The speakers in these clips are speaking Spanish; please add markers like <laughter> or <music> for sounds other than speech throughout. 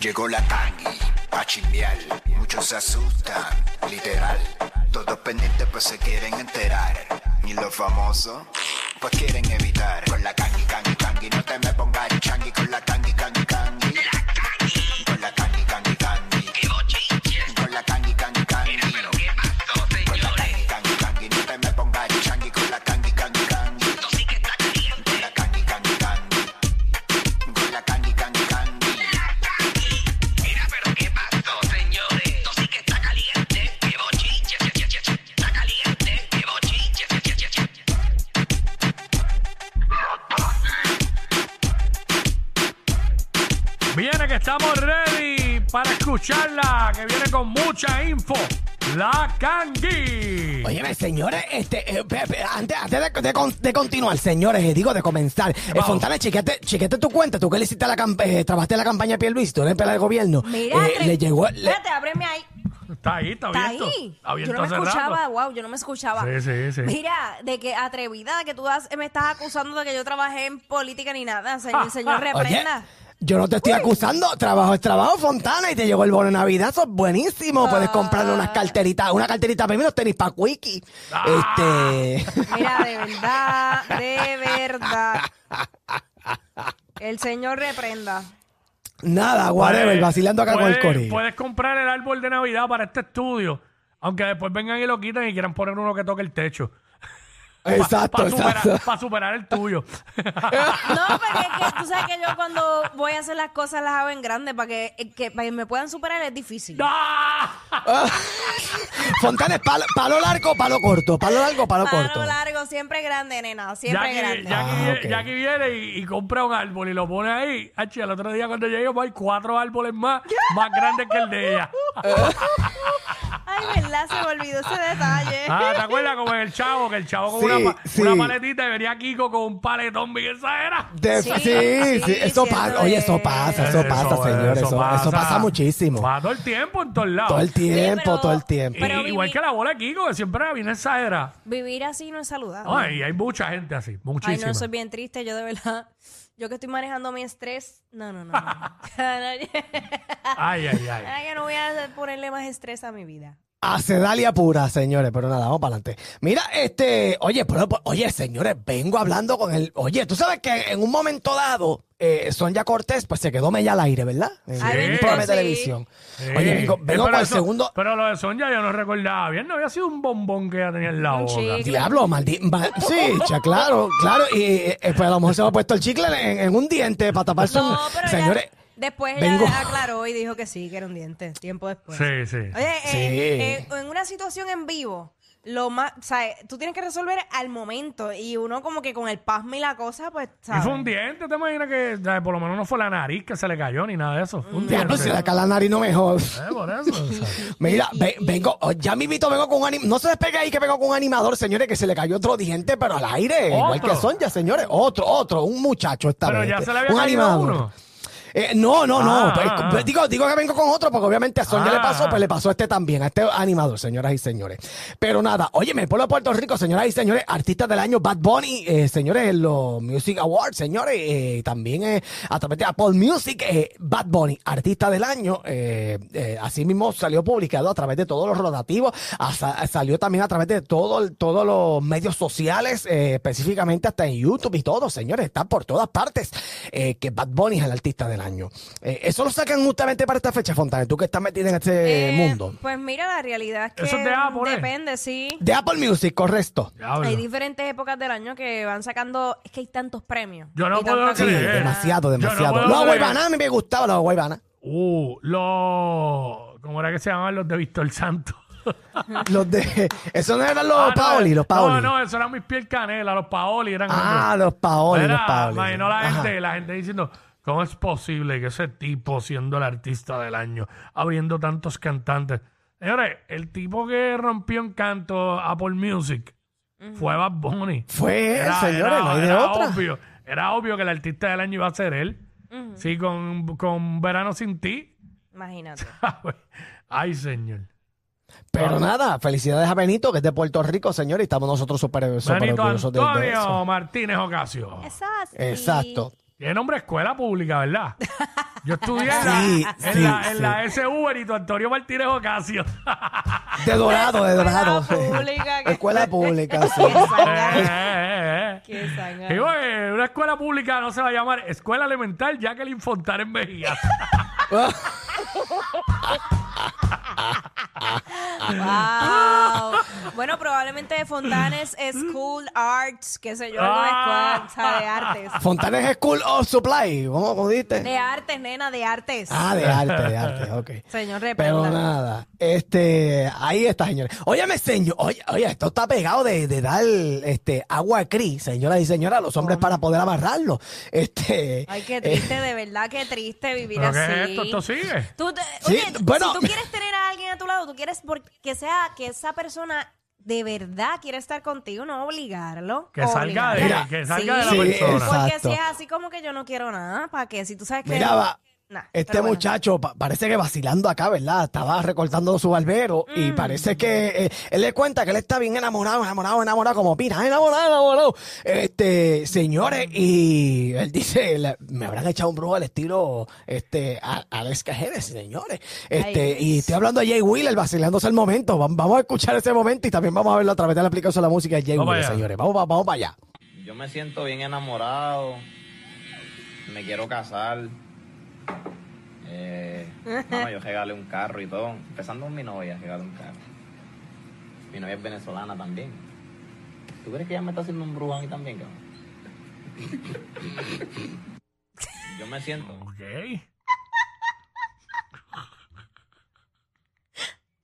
Llegó la tangi, a chimbiar. Muchos se asustan, literal. Todos pendientes pues se quieren enterar. Y los famosos, pues quieren evitar. Con la tangi, tangi, tangi, no te me pongas changi. Con la tangi, tangi, tangi. Escucharla, que viene con mucha info. La Kangi. Óyeme, señores, este, eh, pe- pe- antes, antes de, de con- de continuar, señores, eh, digo de comenzar, eh? Fontana, chequete, chequete tu cuenta, tú que le hiciste la camp- eh, trabajaste en la campaña de Pierluisi, tú eres el del gobierno, Mira, eh, le llegó, le- Espérate, ábreme ahí. Está ahí, está, Está abierto. ahí. Está abierto Yo no me hace rato. escuchaba, wow, yo no me escuchaba. Sí, sí, sí. Mira, de que atrevida, de que tú has- me estás acusando de que yo trabajé en política ni nada. Señor, <laughs> señor oye, reprenda. Yo no te estoy acusando, trabajo es trabajo, Fontana, y te llegó el bono de Navidad, eso es buenísimo, puedes comprarle unas carteritas, una carterita para mí, unos tenis para Quickie, este... Mira, de verdad, de verdad. El señor reprenda. Nada, whatever, vacilando acá con el corillo. Puedes comprar el árbol de Navidad para este estudio, aunque después vengan y lo quiten y quieran poner uno que toque el techo. Exacto, Para superar, exacto. pa superar el tuyo. <laughs> No, porque es que tú sabes que yo cuando voy a hacer las cosas las hago en grande para que, eh, que, para que me puedan superar es difícil. ¡Ah! <laughs> Fontana es palo, palo largo, palo corto, palo largo, palo corto. Palo largo, siempre grande, nena, siempre Jackie, grande. Jackie Ah, viene- ok. Jackie viene y, y compra un árbol y lo pone ahí. Hachi, el otro día cuando lleguemos hay cuatro árboles más, más grandes que el de ella. <laughs> Ay, verdad, se me olvidó ese detalle. Ah, ¿te acuerdas como en el chavo? Que el chavo con Sí, una, pa- sí. una paletita y venía Kiko con un paletón bien exagerado. De- Sí, sí, sí, sí, eso cierto pasa. Oye, eso es. pasa, eso pasa, señores. Eso, eso pasa muchísimo. Pasa todo el tiempo en todos lados. Todo el tiempo, pero- todo el tiempo. Y- Pero igual viví- que la bola de Kiko, que siempre viene exagerada. Vivir así no es saludable. Ay, hay mucha gente así, Ay, muchísima. no, soy bien triste, yo de verdad. Yo que estoy manejando mi estrés. No, no, no. no. <laughs> <laughs> Ay, Ay, ay, ay. que no voy a ponerle más estrés a mi vida. A Sedalia pura, señores, pero nada, vamos para adelante. Mira, este, oye, pero, pero, oye, señores, vengo hablando con el, oye, tú sabes que en un momento dado, eh, Sonia Cortés, pues se quedó media al aire, ¿verdad? En Ay, un programa de sí. televisión. Sí. Oye, vengo, Eh, vengo con el eso- segundo, Pero lo de Sonia yo no recordaba bien, no había sido un bombón que ella tenía en la Un boca. chicle. Diablo, maldito. Sí, cha, claro, claro. Y eh, pues a lo mejor se me ha puesto el chicle en, en un diente para taparse. No, Señores, después vengo- ella aclaró y dijo que sí, que era un diente, tiempo después. Sí, sí. Oye, eh, Sí. eh, en una situación en vivo, lo más, o sea, tú tienes que resolver al momento y uno como que con el pasmo y la cosa, pues, Y ¿sabes? fue un diente, ¿te imaginas que o sea, por lo menos no fue la nariz que se le cayó ni nada de eso? Fue un diablo, diente. si le cae la nariz no mejor. Eh, por eso. o sea. <laughs> Mira, ve- vengo, oh, ya mismito vengo con un animador. No se despegue ahí que vengo con un animador, señores, que se le cayó otro diente, pero al aire. Igual ¿Otro? que Sonja, señores. Otro, otro, un muchacho esta Pero vez. ya se le había un caído animador. uno. Eh, no, no, no. Ah, Pues, pues, digo, digo que vengo con otro porque obviamente a Sonja Ah, le pasó, ah. pues le pasó a este también, a este animador, señoras y señores. Pero nada, óyeme, el pueblo de Puerto Rico, señoras y señores, artistas del año Bad Bunny, eh, señores, en los Music Awards, señores, eh, también a través de Apple Music, Bad Bunny, artista del año, así mismo salió publicado a través de todos los rotativos, salió también a través de todo, todos los medios sociales, específicamente hasta en YouTube y todo, señores, está por todas partes, que Bad Bunny es el artista del año. Eh, eso lo sacan justamente para esta fecha, Fontana, tú que estás metida en este Eh, mundo. Pues mira, la realidad es que Eso es de Apple, ¿eh? depende, sí. De Apple Music, correcto. Diablo. Hay diferentes épocas del año que van sacando, es que hay tantos premios. Yo no y puedo tanta Sí, creer. demasiado, Yo no demasiado. puedo los creer. guaybanas a mí me gustaban los guaybanas. Uh, los. ¿Cómo era que se llamaban los de Víctor Santo? <laughs> Los de. Esos no eran los Ah, no, Paoli, los Paoli. No, no, eso eran mis piel canela, los Paoli eran. Ah, otros. los Paoli, Mira, los Paoli. Imagino la Ajá. gente, la gente diciendo, ¿cómo es posible que ese tipo, siendo el artista del año, abriendo tantos cantantes? Señores, el tipo que rompió en canto Apple Music fue Bad Bunny. Fue él, Era- señores, era- no hay de era otra. Obvio, era obvio que el artista del año iba a ser él. Sí, con, con Verano Sin Ti. Imagínate. <laughs> Ay, señor. Pero nada, felicidades a Benito, que es de Puerto Rico, señor, y estamos nosotros súper súper Benito orgullosos de, de Antonio eso. Martínez Ocasio. Exacto. Exacto. Tiene nombre de escuela pública, ¿verdad? Yo estudié en, Sí, la, en, sí, la, en sí. la S. Uber y Antonio Martínez Ocasio. <laughs> De dorado, de dorado. <laughs> Escuela pública, que- Escuela pública, sí. Qué Eh, eh, eh. qué zángano. Digo, eh, una escuela pública no se va a llamar Escuela Elemental Jacqueline Fontana en Mejías. <laughs> Wow. Bueno, probablemente Fontanes School Arts, qué sé yo, Ah. escuela o sea, de artes. <laughs> Fontanes School of Supply. ¿Cómo, cómo dijiste? De artes, nena, de artes. Ah, de arte, de arte, ok. <laughs> Señor Pero Repelda. nada, este, ahí está, señores. Óyeme, señor, oye, oye, esto está pegado de, de dar este agua cri, señoras y señores, a los hombres para poder amarrarlo. Este, Ay, qué eh, triste, de verdad, qué triste vivir ¿Pero así. qué es esto? ¿Esto sigue? Tú te- Sí, oye, bueno. si tú quieres tener a alguien a tu lado, tú quieres por- que sea que esa persona de verdad quiere estar contigo, no obligarlo. Que salga de- que salga de la Sí, persona. Porque exacto. si es así como que yo no quiero nada, ¿para qué? Si tú sabes que... Mira, va, Nah, este bueno. muchacho pa- parece que vacilando acá, ¿verdad? Estaba recortando su barbero Mm. y parece que eh, él le cuenta que él está bien enamorado, enamorado, enamorado, como pira, enamorado, enamorado. Este, señores, y él dice, me habrán echado un brujo al estilo, este, a, Alex Cajeres, señores. Este, Ay, y estoy hablando de Jay Wheeler vacilándose el momento. Vam- Vamos a escuchar ese momento y también vamos a verlo a través de la aplicación de la música de Jay Vamos Wheeler, allá. señores. Vamos, pa- vamos para allá. Yo me siento bien enamorado. Me quiero casar. Eh, mano, yo regalé un carro y todo. Empezando con mi novia, regalé un carro. Mi novia es venezolana también. ¿Tú crees que ella me está haciendo un brujo a mí también, cabrón? Yo me siento. Ok.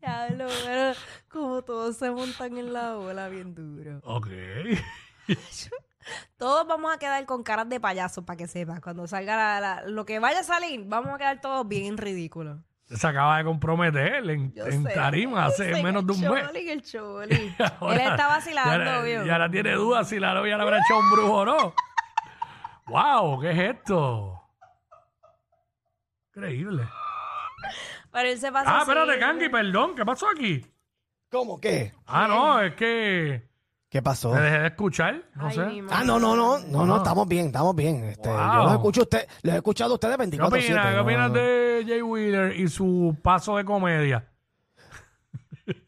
Diablo, pero como todos se montan en la ola bien duro. Ok. Todos vamos a quedar con caras de payaso para que sepas. Cuando salga la- la- lo que vaya a salir, vamos a quedar todos bien ridículos. Se acaba de comprometer en, Yo en sé. tarima hace menos de un el mes. choli, el choli. <laughs> Ahora- Él está vacilando, y ahora- obvio. Y ahora tiene dudas si la novia le habrá echado un brujo o no. ¡Wow! ¿Qué es esto? Increíble. Pero él se pasa Ah, así. espérate, Kangi, perdón. ¿Qué pasó aquí? ¿Cómo qué? Ah, no, es que ¿Qué pasó? me dejé de escuchar. No Ay, sé. mi madre. Ah, no, no, no, no, no, estamos bien, estamos bien. Este, Wow. Yo los escucho a usted, los he escuchado a ustedes ¿Qué 24 opinas? ¿Qué opinas de Jay Wheeler y su paso de comedia?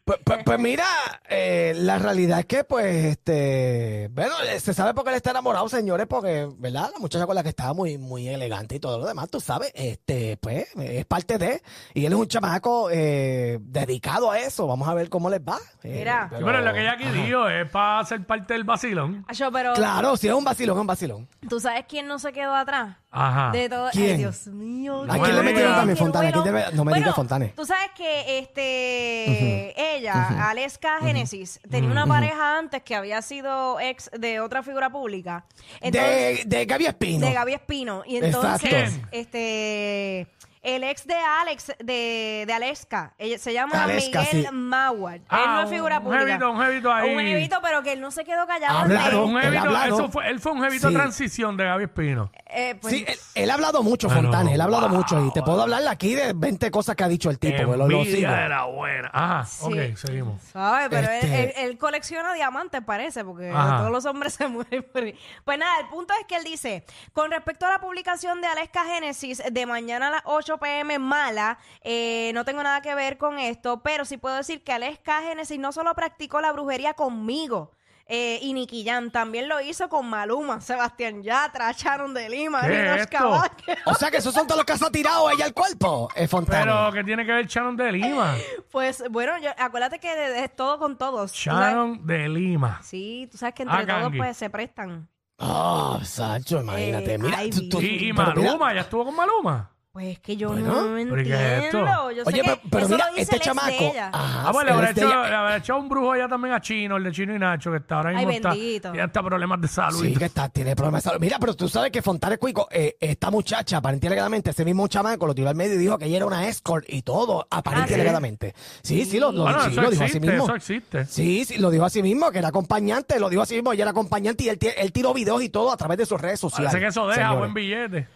Pues, pues- pues mira, eh, la realidad es que, pues, este, bueno, eh, se sabe por qué él está enamorado, señores, porque, ¿verdad? La muchacha con la que estaba muy, muy elegante y todo lo demás, tú sabes, este, pues, es parte de, y él es un chamaco eh, dedicado a eso. Vamos a ver cómo les va. Eh, Mira. Sí, pero lo que ella aquí dijo es para ser parte del vacilón. Acho, pero Claro, si es un vacilón, es un vacilón. ¿tú sabes quién no se quedó atrás? Ajá. De todo. ¿Quién? Ay, Dios mío. ¿A qué quién le metieron también qué Fontane? ¿A quién bueno. debe- no me Bueno, digas Fontane. Tú sabes que este ella, Aleska Génesis, tenía una pareja antes que había sido ex de otra figura pública. Entonces, de, de Gaby Espino. de Gaby Espino. Y entonces, Exacto. este el ex de Alex, de, de Aleska, ella- se llama Aleska, Miguel sí. Mauer. él Ah, no es figura un pública. jevito, un jevito ahí. Un jevito, pero que él no se quedó callado. Hablaron. Un Él jevito, eso fue, él fue un jevito Sí. transición de Gaby Espino. Eh, pues, Sí, él, él ha hablado mucho, Pero, Fontane, él ha hablado wow. mucho y te puedo hablar aquí de 20 cosas que ha dicho el tipo. que lo, lo sigo. Envidia de la buena. Ajá, Sí. ok, seguimos. ¿Sabes? Pero él- Este- él, él colecciona diamantes, parece, porque Ajá. todos los hombres se <laughs> mueren por ahí. Pues nada, el punto es que él dice, con respecto a la publicación de Aleska Génesis de mañana a las 8 pm mala, eh, no tengo nada que ver con esto, pero sí puedo decir que Aleska Génesis no solo practicó la brujería conmigo, eh, y Nicky Jam también lo hizo con Maluma, Sebastián Yatra, Sharon de Lima, ¿Qué Rinos es esto? Cavazquez. O sea que esos son todos los que se ha tirado ella al cuerpo, eh, Fontane. Pero, ¿qué tiene que ver Sharon de Lima? Pues bueno, yo, acuérdate que de- de- es todo con todos. Sharon de Lima. Sí, tú sabes que entre Ah, todos Kangi. pues se prestan. Ah, Sacho, imagínate. Eh, Mira, ay, tú- tú- Y, y pero mira, Maluma, ¿ya estuvo con Maluma? Pues que yo Bueno, no ¿pero y qué es esto? entiendo. Yo sé Oye, que pero, pero eso mira, lo dice este el ex de chamaco. ella. Ajá, Ah, pues le el habrá, hecho, le echado un brujo allá también a Chino, el de Chino y Nacho, que está ahora mismo Ay, está, bendito. tiene hasta problemas de salud. y Sí, que está, tiene problemas de salud. Mira, pero tú sabes que Fontane Cuico, eh, esta muchacha, aparentemente alegadamente, ese mismo chamaco lo tiró al medio y dijo que ella era una escort y todo, aparentemente y ¿sí? alegadamente. Sí, sí, lo, lo- Bueno, sí, eso lo dijo así existe, mismo. eso existe. Sí, sí, lo dijo así mismo, que era acompañante, lo dijo así mismo, ella era acompañante y él, ti- él tiró videos y todo a través de sus redes sociales. Parece que eso deja señores. buen billete.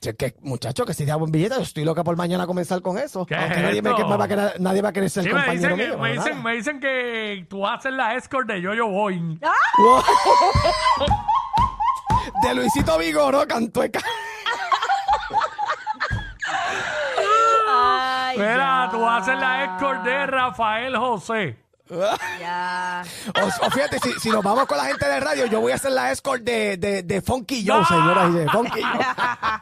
Que, muchacho, que si da buen billete, yo estoy loca por mañana comenzar con eso. ¿Qué Aunque es nadie, me, que me va a querer, nadie va a querer ser Sí, me compañero dicen, que, mío. me, pero dicen, me dicen que tú haces la escort de Yo-Yo Boing. <laughs> De Luisito Vigoró, Cantueca. <laughs> Mira, ya. tú a ser la escort de Rafael José. <laughs> Ya. O, o fíjate, si, si nos vamos con la gente de radio, yo voy a hacer la escort de, de, de Funky Joe, señoras y señores. Funky Joe. <laughs>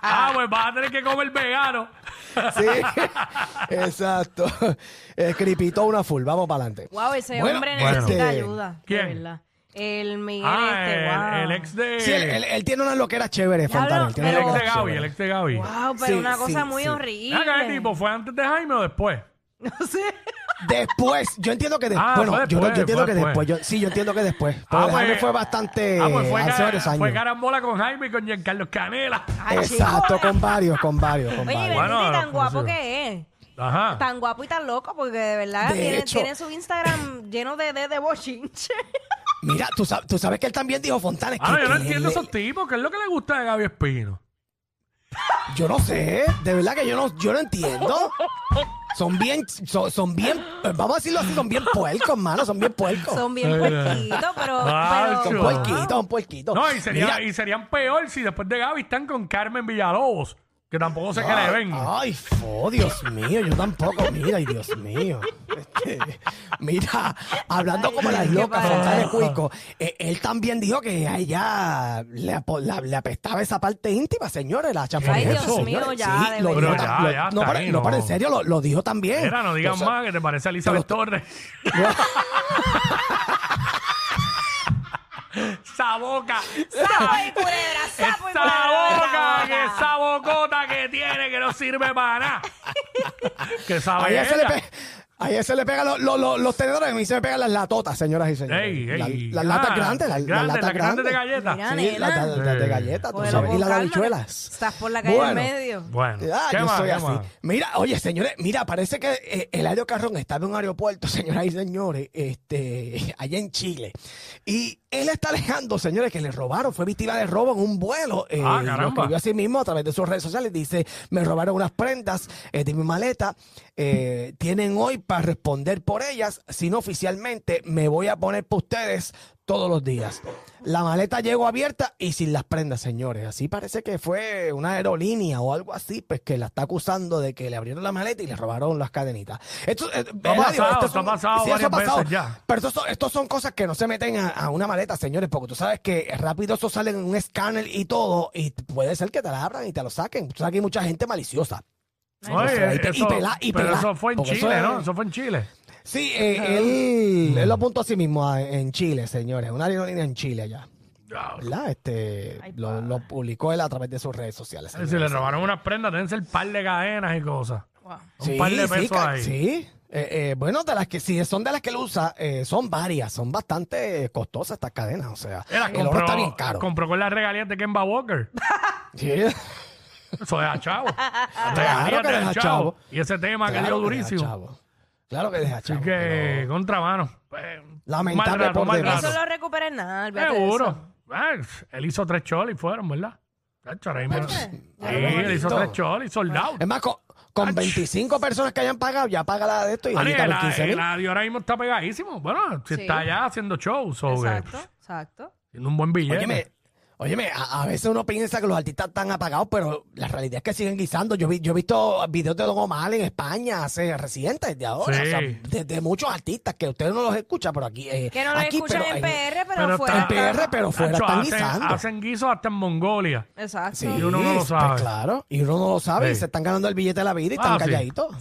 Ah, pues vas a tener que comer vegano. Sí, <laughs> exacto. El cripito una full. Vamos para adelante. Wow, ese Bueno, hombre necesita Este- ayuda. ¿Quién? De verdad. El Miguel Ah, este, el, wow. el ex de. Sí, él, él- él tiene una loquera chévere, Fontana. tiene el ex de Gaby, el ex de Gaby. Wow, pero Sí, una cosa sí, muy sí. horrible. ¿qué tipo? ¿Fue antes de Jaime o después? No sé. Después, yo entiendo que después. Ah, bueno, fue yo, después, yo entiendo fue que después. después. Yo, sí, yo entiendo que después. Ah, Jaime pues- fue bastante. Ah, pues fue, hace varios años. fue carambola con Jaime y con Giancarlo Canela. Ay, Exacto, chico. con varios, con varios, con Oye, varios. Bueno, tan guapo que es. Ajá. Tan guapo y tan loco, porque de verdad De tiene, hecho- tiene su Instagram <coughs> lleno de, de, de bochinche. Mira, tú sabes, tú sabes que él también dijo Fontana. Ah, que- yo no que entiendo le- esos tipos. ¿Qué es lo que le gusta de Gaby Espino? Yo no sé, de verdad que yo no, yo no entiendo. <laughs> Son bien, son, son bien, eh, vamos a decirlo así, son bien puercos, mano, son bien puercos. Son bien Ay, puerquitos, pero. Son puerquitos, son puerquitos. No, y, sería- Mira, y serían peor si después de Gaby están con Carmen Villalobos, que tampoco sé qué le ven. Ay, oh, Dios mío, yo tampoco. Mira, ay, Dios mío. Este, mira, hablando como las ¿qué locas? Fontana de Cuico, eh, él también dijo que a ella le, apo- la- le apestaba esa parte íntima, señores, la chafoneta. Dios señores. mío, ya, de lo verdad. dijo tam- Pero lo- ya, ya, no, está pero, ahí, no, no. pero en serio, lo, lo dijo también. Mira, no digan O sea, más que te parece a Elizabeth Torres. <laughs> esa boca. ¡Sapo y culebra! ¡Sapo y Esa culebra! boca, que esa bocota que tiene que no sirve para nada. <laughs> que sabe Ahí se le, ella. pe- ahí se le pegan los, los, los, los tenedores, a mí se me pegan las latotas, señoras y señores. Ey, ey. La- las latas Ah, grandes, las, las grandes, latas las grandes de galletas. Mira, Sí, nena. las las- las de galletas, tú Cógelo sabes, con y las calma, habichuelas. Estás por la calle Bueno. en medio. Bueno, Ah, ¿qué yo más, soy qué así. más? Mira, oye, señores, mira, parece que eh, Eladio Carrón está en un aeropuerto, <laughs> señoras y señores, este, allá en Chile. Y él está alegando, señores, que le robaron, fue víctima de robo en un vuelo. Eh, Ah, y caramba. Lo escribió así mismo a través de sus redes sociales. Dice, me robaron unas prendas eh, de mi maleta. eh, tienen hoy para responder por ellas. Si no, oficialmente me voy a poner para ustedes todos los días. La maleta llegó abierta y sin las prendas, señores. Así parece que fue una aerolínea o algo así, pues que la está acusando de que le abrieron la maleta y le robaron las cadenitas. Esto, eh, ha pasado, esto ha pasado sí, eso veces ya. Pero estos son cosas que no se meten a, a una maleta, señores, porque tú sabes que rápido eso sale en un escáner y todo, y puede ser que te la abran y te lo saquen. Tú sabes que hay mucha gente maliciosa. Oye, O sea, y eso, y pero eso fue en Porque Chile, eso es- ¿no? Eso fue en Chile. Sí, eh, él, él lo apuntó a sí mismo a- en Chile, señores. Una aerolínea en Chile allá. ¿Verdad? Este, Ay, lo, lo publicó él a través de sus redes sociales. Si le señores. robaron unas prendas, deben ser par de cadenas y cosas. Wow. Un Sí, par de sí, pesos ca- ahí. Sí. Eh, eh, bueno, de las que si son de las que él usa, eh, son varias, son bastante costosas estas cadenas, o sea, Él las el oro compró, está bien caro. compró con las regalías de Kemba Walker. <laughs> Sí. Eso <laughs> deja chavo. Claro que deja chavo. Y ese tema que Claro dio que deja durísimo. chavo. Claro que deja Así chavo. que, pero- contramano. Pues, Lamentable mal rato, por mal demás. rato. Eso lo recupera en nada. Seguro. Ah, él hizo tres cholis y fueron, ¿verdad? Tacho, ahora mismo- Sí, Ya él hizo tres cholis, soldado. Es más, con, con 25 personas que hayan pagado, ya paga la de esto y ahí Ariel, está los el, 15 el mil. audio ahora mismo está pegadísimo. Bueno, si Sí. está allá haciendo shows, o que, Exacto, exacto. haciendo un buen billete. Óyeme, óyeme, a, a veces uno piensa que los artistas están apagados, pero la realidad es que siguen guisando. Yo, vi, yo he visto videos de Don Omar en España hace recientes, de ahora, Sí. o sea, de, de muchos artistas que ustedes no los escuchan, pero aquí. eh, Que no lo aquí, escuchan pero en PR, pero, pero fuera. En PR, pero fuera Tacho, están hacen, guisando. hacen guisos hasta en Mongolia. Exacto. Sí, Y uno no lo pues sabe. claro, y uno no lo sabe y se están ganando el billete de la vida y están Ah, calladitos.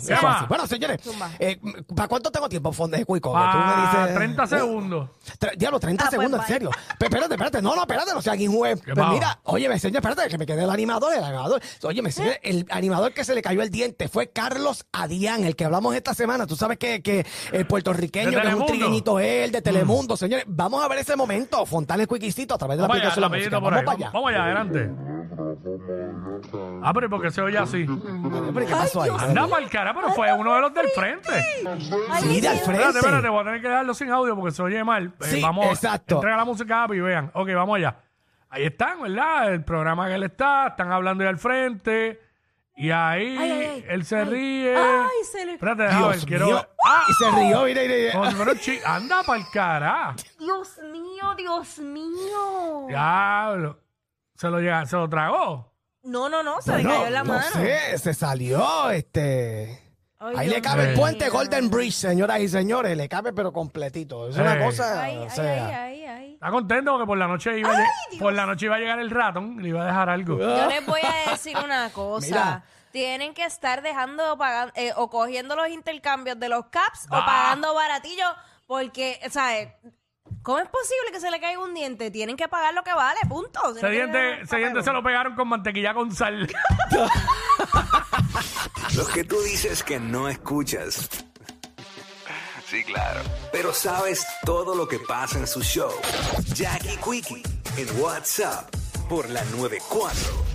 Bueno, señores, eh, ¿para cuánto tengo tiempo, Fonde de Cuico? Que tú me Ah, dices- 30 segundos. Tre- Diablo, 30 Ah, pues, segundos, en serio. Pero espérate, espérate. No, no, espérate, no sea aquí juez. ¿Qué Pues pasó? mira, oye, me señor, espérate, que me quedé el animador, el animador. Oye, me señor, el animador que se le cayó el diente fue Carlos Adián, el que hablamos esta semana. Tú sabes que, que el puertorriqueño, que es un. Mm. trigueñito él, de Telemundo. Señores, vamos a ver ese momento. Fontana Quiquisito a través de la Vamos allá, aplicación de la Vamos para allá. Vamos allá, adelante. Ah, pero ¿y por qué se oye así? Pero, ¿Qué pasó ahí? Anda para el cara, pero fue uno de los del frente. Sí, de al frente. Espérate, espérate, voy a tener que dejarlo sin audio porque se oye mal. Eh, Sí, vamos, exacto. Entrega la música y vean. Ok, vamos allá. Ahí están, ¿verdad? El programa que él está, están hablando ahí al frente. Y ahí Ay, ay, ay. él se Ay. ríe. Ay, se le- Espérate, déjame ver, Dios quiero mío. ver. ¡Ah! Y se rió, mira, mira, mira. Como si fuera un chi- Anda para el cara. Dios mío, Dios mío. Diablo. Se lo, llega, se lo tragó. No, no, no, se Bueno, le cayó en la no mano. sé, se salió, este... Ay, Ahí le Dios cabe el mío. puente Golden Bridge, señoras y señores. Le cabe, pero completito. Es una Eh. cosa. Ay, o ay, sea, ay, ay, ay. Está contento porque por la noche iba, a lle- por la noche iba a llegar el ratón y le iba a dejar algo. Yo les voy a decir una <laughs> cosa. Mira. Tienen que estar dejando pagan- eh, o cogiendo los intercambios de los caps o Ah. pagando baratillo porque, ¿sabes? ¿Cómo es posible que se le caiga un diente? Tienen que pagar lo que vale, punto. Ese Tienen que diente, dejar ese diente papel. se lo pegaron con mantequilla con sal. <laughs> Los que tú dices que no escuchas. Sí, claro. Pero sabes todo lo que pasa en su show. Jackie Quickie en WhatsApp por la 94.